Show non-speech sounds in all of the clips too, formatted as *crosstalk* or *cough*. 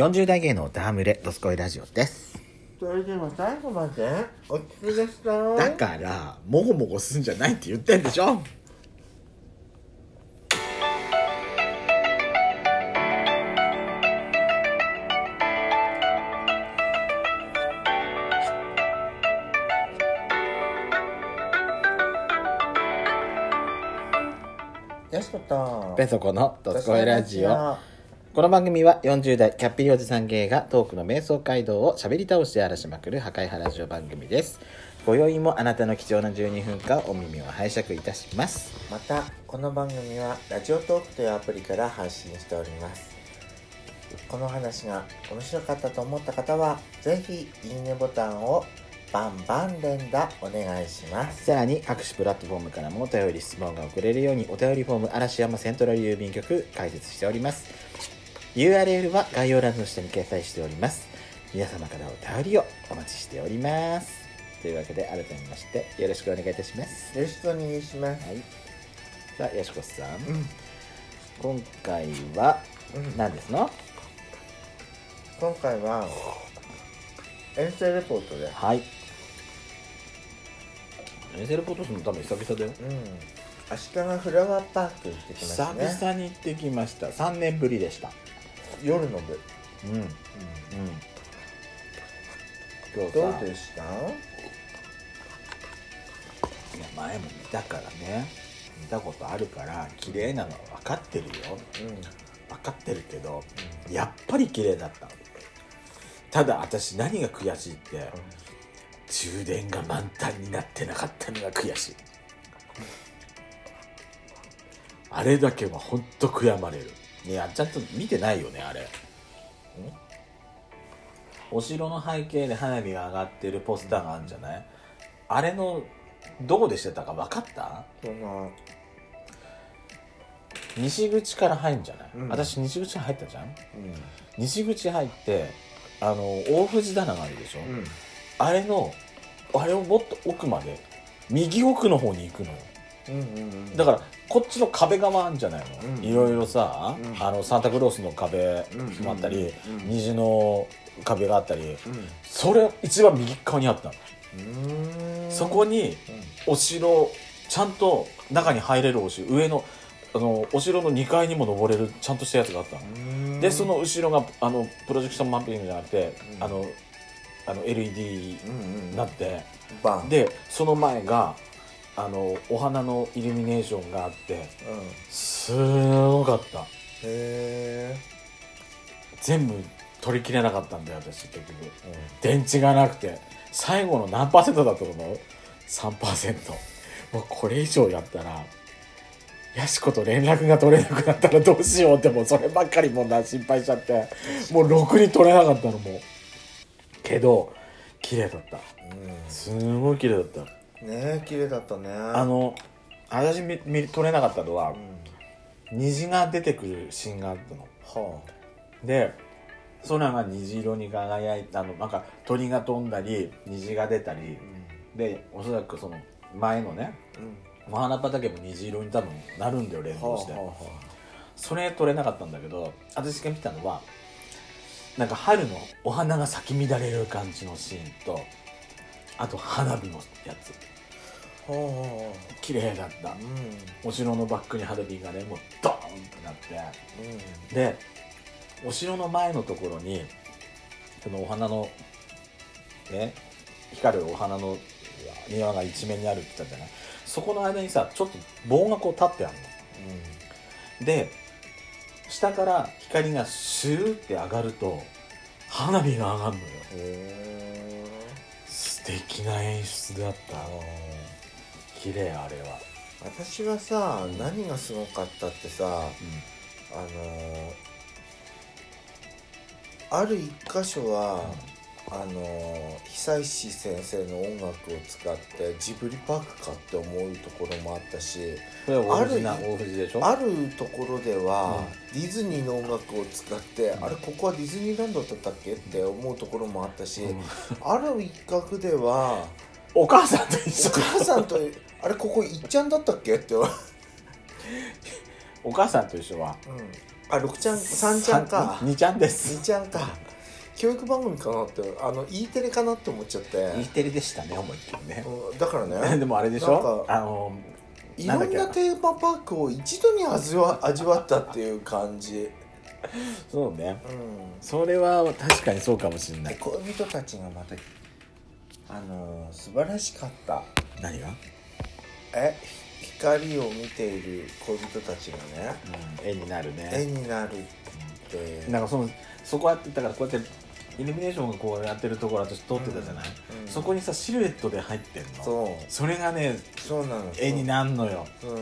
40代芸能ダームレドスコイラジオです。それでは最後までお聞きでした。だからもごもごすんじゃないって言ってんでしょ。やすことペソコのドスコイラジオこの番組は40代キャッピリおじさん芸がトークの瞑想街道を喋り倒して荒らしまくる破壊派ラジオ番組です。今宵もあなたの貴重な12分間お耳を拝借いたします。またこの番組はラジオトークというアプリから配信しております。この話が面白かったと思った方はぜひいいねボタンをバンバン連打お願いします。さらに各種プラットフォームからもお便り質問が送れるようにお便りフォーム嵐山セントラル郵便局開設しております URL は概要欄の下に掲載しております。皆様からお便りをお待ちしております。というわけで改めましてよろしくお願いいたします。よろしくお願いします。はい。さあやしこさん、うん。今回はうん。何ですの？今回は遠征レポートで。はい。エンセルポートするの多分久々だよ。うん。足利フラワーパーク行ってきましたね。久々に行ってきました。3年ぶりでした夜の部、うん。うん。今日さ。どうでした？いや前も見たからね。見たことあるから綺麗なのは分かってるよ。分かってるけどやっぱり綺麗だったただ私何が悔しいって充電が満タンになってなかったのが悔しい。あれだけは本当悔やまれるいやちゃんと見てないよねあれ。お城の背景で花火が上がってるポスターがあるんじゃない？あれのどこでしてたか分かった？西口から入るんじゃない、うん。私西口に入ったじゃん？うん。西口入ってあの大藤棚があるでしょ、うん。あれのあれをもっと奥まで右奥の方に行くのよだからこっちの壁側あるんじゃないの、うん。いろいろさ、うん。あのサンタクロースの壁うん。もあったり、うん。虹の壁があったりうん。それ一番右側にあったの、うん。そこにお城ちゃんと中に入れるお城上のあのお城の2階にも登れるちゃんとしたやつがあったでその後ろがあのプロジェクションマッピングじゃなくて、うん。あのあの LED になって、でその前があのお花のイルミネーションがあってうん。すごかった。へえ全部取りきれなかったんだよ私結局。電池がなくて最後の何パーセントだったと思う ?3% もうこれ以上やったらやしこと連絡が取れなくなったらどうしようってもうそればっかりもうな心配しちゃって。もうろくに取れなかったのも。うけど綺麗だった。うすごい綺麗だった。んねえ綺麗だったね。あの私見見取れなかったのはうん。虹が出てくるシーンがあったの。はで空が虹色に輝いたあのなんか鳥が飛んだり虹が出たりあでおそらくその前のねうん。お花畑も虹色に多分なるんだよ連動して、はあはそれ撮れなかったんだけど私が見たのはなんか春のお花が咲き乱れる感じのシーンとあと花火のやつ。綺麗だった。あうんお城のバックに花火がねもうドーンってなって。でお城の前のところにそのお花のね光るお花の庭が一面にあるって言ったじゃない。そこの間にさちょっと棒がこう立ってあるの。で下から光がシューって上がると花火が上がるのよ敵な演出だった。綺麗あれは、私はさうん。何がすごかったってさあのある一箇所は、あの久石先生の音楽を使ってジブリパークかって思うところもあったしあるあるところでは、ディズニーの音楽を使って、うん。あれここはディズニーランドだったっけって思うところもあったし、うん。ある一角ではお母さんと一お緒母さんとあれここいっちゃんだったっけって、うん、お母さんと一緒は。あ六ちゃん三ちゃんか。2ちゃんです。二ちゃんか教育番組かなってあの E テレかなって思っちゃって、E テレでしたね思いっきりね。うんだからね。*laughs* でもあれでしょ？あのいろんなテーマパークを一度に味わ *laughs* 味わったっていう感じ、そうね。うん、それは確かにそうかもしれない。で恋人たちがまたあのー素晴らしかった。何が、え光を見ている恋人たちがね。うん、絵になる絵ねになるって。なんかそのそこやってだからこうやってイルミネーションがこうやってるところ私撮ってたじゃない、うんそこにさシルエットで入ってんの。そう。それがねそうなの。絵になるのよ。う。ん。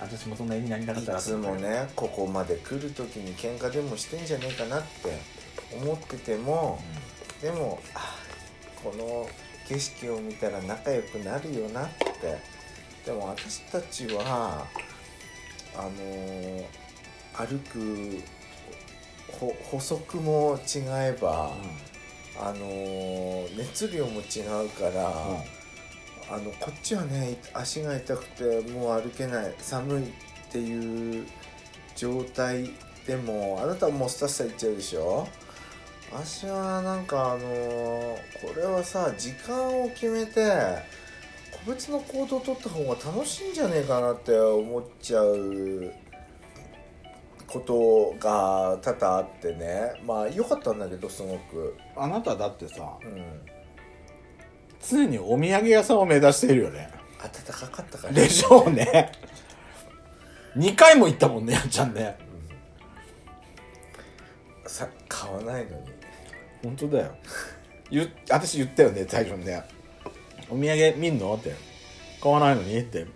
私もそんな絵になりたかったらいつもねここまで来る時に喧嘩でもしてんじゃねえかなって思っててもでもあこの景色を見たら仲良くなるよなって。でも私たちはあのー歩くほ歩速も違えば、あのー熱量も違うから、あのこっちはね足が痛くてもう歩けない寒いっていう状態でもあなたはもうスタッサ行っちゃうでしょ？私はなんかあのこれはさ時間を決めて個別の行動を取った方が楽しいんじゃねえかなって思っちゃうことが多々あってね。まあ良かったんだけどすごく。あなただってさうん。常にお土産屋さんを目指しているよね。暖かかったからでしょうね。2回も行ったもんねやっちゃんね。さ買わないのに。本当だよ。言私言ったよね最初にね「お土産見んの?」って「買わないのに?」って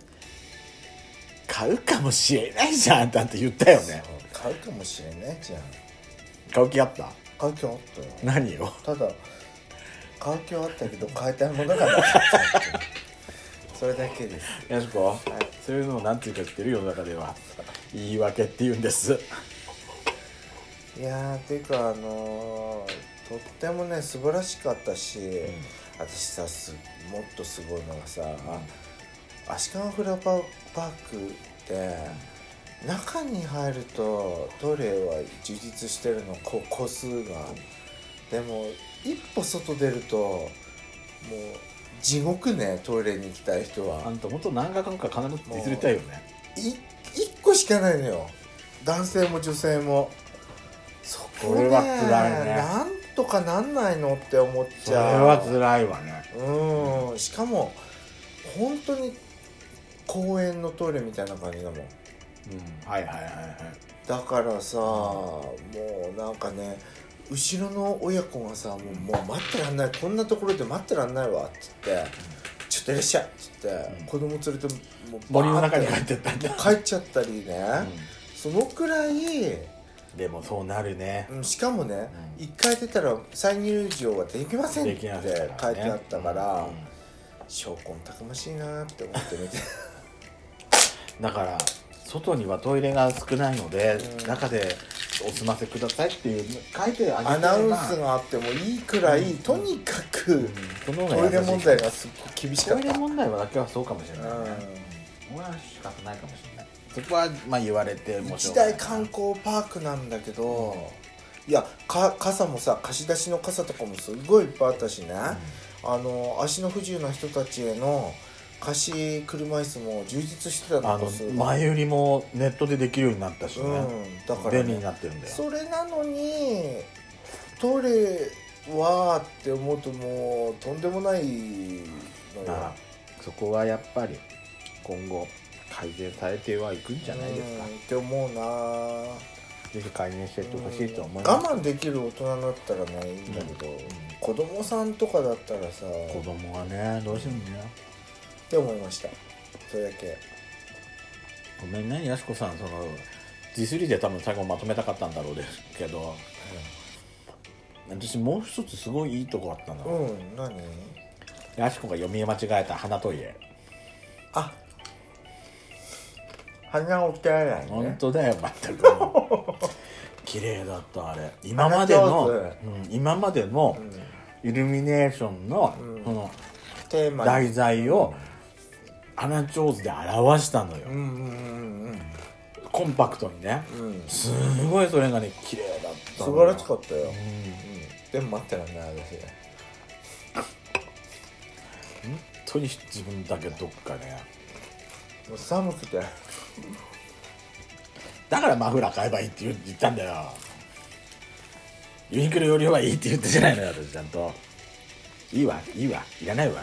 「買うかもしれないじゃん」って言ったよね買うかもしれないじゃん買う気あった？買う気はあったよ。何を？ただ買う気はあったけど買いたいものがなかった。っていうそれだけです。やしこ、そういうのをなんていうか言ってる？世の中では。言い訳って言うんです。いやーていうかあのーとってもね素晴らしかったし、私さすもっとすごいのがさ、足利フラワーパークって中に入るとトイレは充実してるのこ個数が。でも一歩外出るともう地獄ねトイレに行きたい人あはんたもっと何回か必ずディスりたいよね。い1個しかないのよ。男性も女性も。そここれは辛いね。なんとかなんないのって思っそれちゃう。は辛いわね。うん。しかも本当に公園のトイレみたいな感じだもんうん。はいはいはいはい。だからさもうなんかね後ろの親子がさもうもう待ってらんないこんなところで待ってらんないわって言って「ちょっといらっしゃい」って言って、うん。子供連れてもう森の中に帰ってったんだ。帰っちゃったりね、そのくらい、でもそうなるね。うんしかもねうん。一、回出たら再入場はできませんって書いてあったから、うん。証拠たくましいなって思って見て。*laughs* だから外にはトイレが少ないので、うん。中でお済ませくださいっていう書いてあげてアナウンスがあってもいいくらい、うん。とにかく、うん。そのトイレ問題がすっごい厳しかった。トイレ問題はだけはそうかもしれないね。うん。これは仕方ないかもしれない。そこはまあ言われても一大観光パークなんだけど、いやか傘もさ貸し出しの傘とかもすごいいっぱいあったしね、あの足の不自由な人たちへの貸し車椅子も充実してたあの前売りもネットでできるようになったしね、うんだから、便利にね、なってるんだよ。それなのにトイレはって思うともうとんでもないのよ。そこはやっぱり今後改善されてはいくんじゃないですか、うんって思うな。ぜひ改善していってほしいと思います、我慢できる大人だったらねいいんだけど、子供さんとかだったらさ。子供はねどうしてもねって思いました。それだけ。ごめんね。やしこさんそのディスリで多分最後まとめたかったんだろうですけど。私もう一つすごいいいとこあったの、うん何？やしこが読み間違えた花トイレあ。鼻お手洗いね。本当だよ全く。*laughs* 綺麗だったあれ。今までの、うん今までのうん。イルミネーションの、うん。この題材を花上手で表したのよ、うんうんうんうん。コンパクトにね。うん。すごいそれがね綺麗だった素晴らしかったよ、でも待ってらんない私本当に自分だけどっかね。もう寒くて。だからマフラー買えばいいって言言ったんだよ。ユニクロよりはいいって言ってじゃないのよ私ちゃんと。いいわいいわ。いらないわ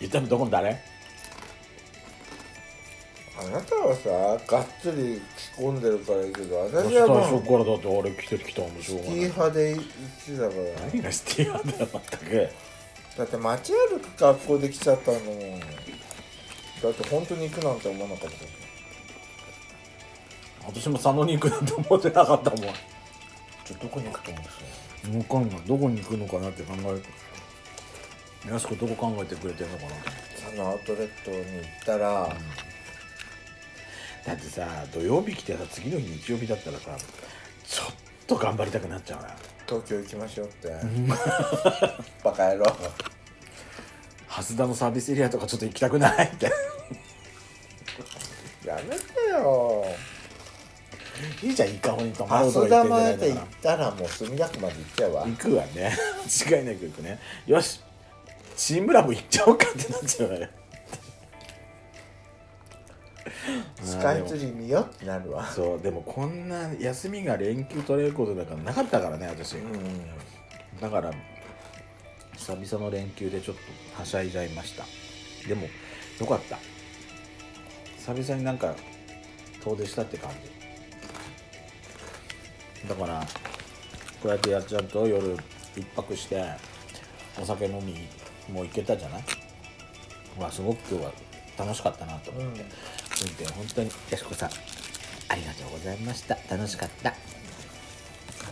言ったのどこの誰？あなたはさがっつり着込んでるからいいけど私最はもう初からだって俺着てきた？もんしょうがシティない派で行ってた？から何がシティ派だよ全くだって街歩く格好で来ちゃった？のだって本当に行くなんて思わなかった？私も佐野に行くなんて思ってなかった？もんちょっとどこに行くと思うんですよ分かんないどこに行くのかなって考えてやす子どこ考えてくれてるのかなと思って。そのアウトレットに行ったら、だってさ土曜日来てさ次の日日曜日だったらさちょっと頑張りたくなっちゃうな。東京行きましょうって。*laughs* バカ野郎。蓮田のサービスエリアとかちょっと行きたくないって。*laughs* やめてよ。いいじゃんいい顔に泊まろうと蓮か言田ってんじゃないかまで行ったらもう墨田区まで行っちゃうわ。ら行くわね。*laughs* 違いなく行くね。よしチームラボ行っちゃおうかってなっちゃうわよスカイツリー見ようってなるわ。そうでもこんな休みが連休取れることだからなかったからね私、うん。だから久々の連休でちょっとはしゃいじゃいました。でもよかった。久々になんか遠出したって感じ。だからこうやってやっちゃうと夜一泊してお酒飲みも行けたじゃない？まあすごく今日は楽しかったなと思って、うん。それで本当にやしこさんありがとうございました。楽しかった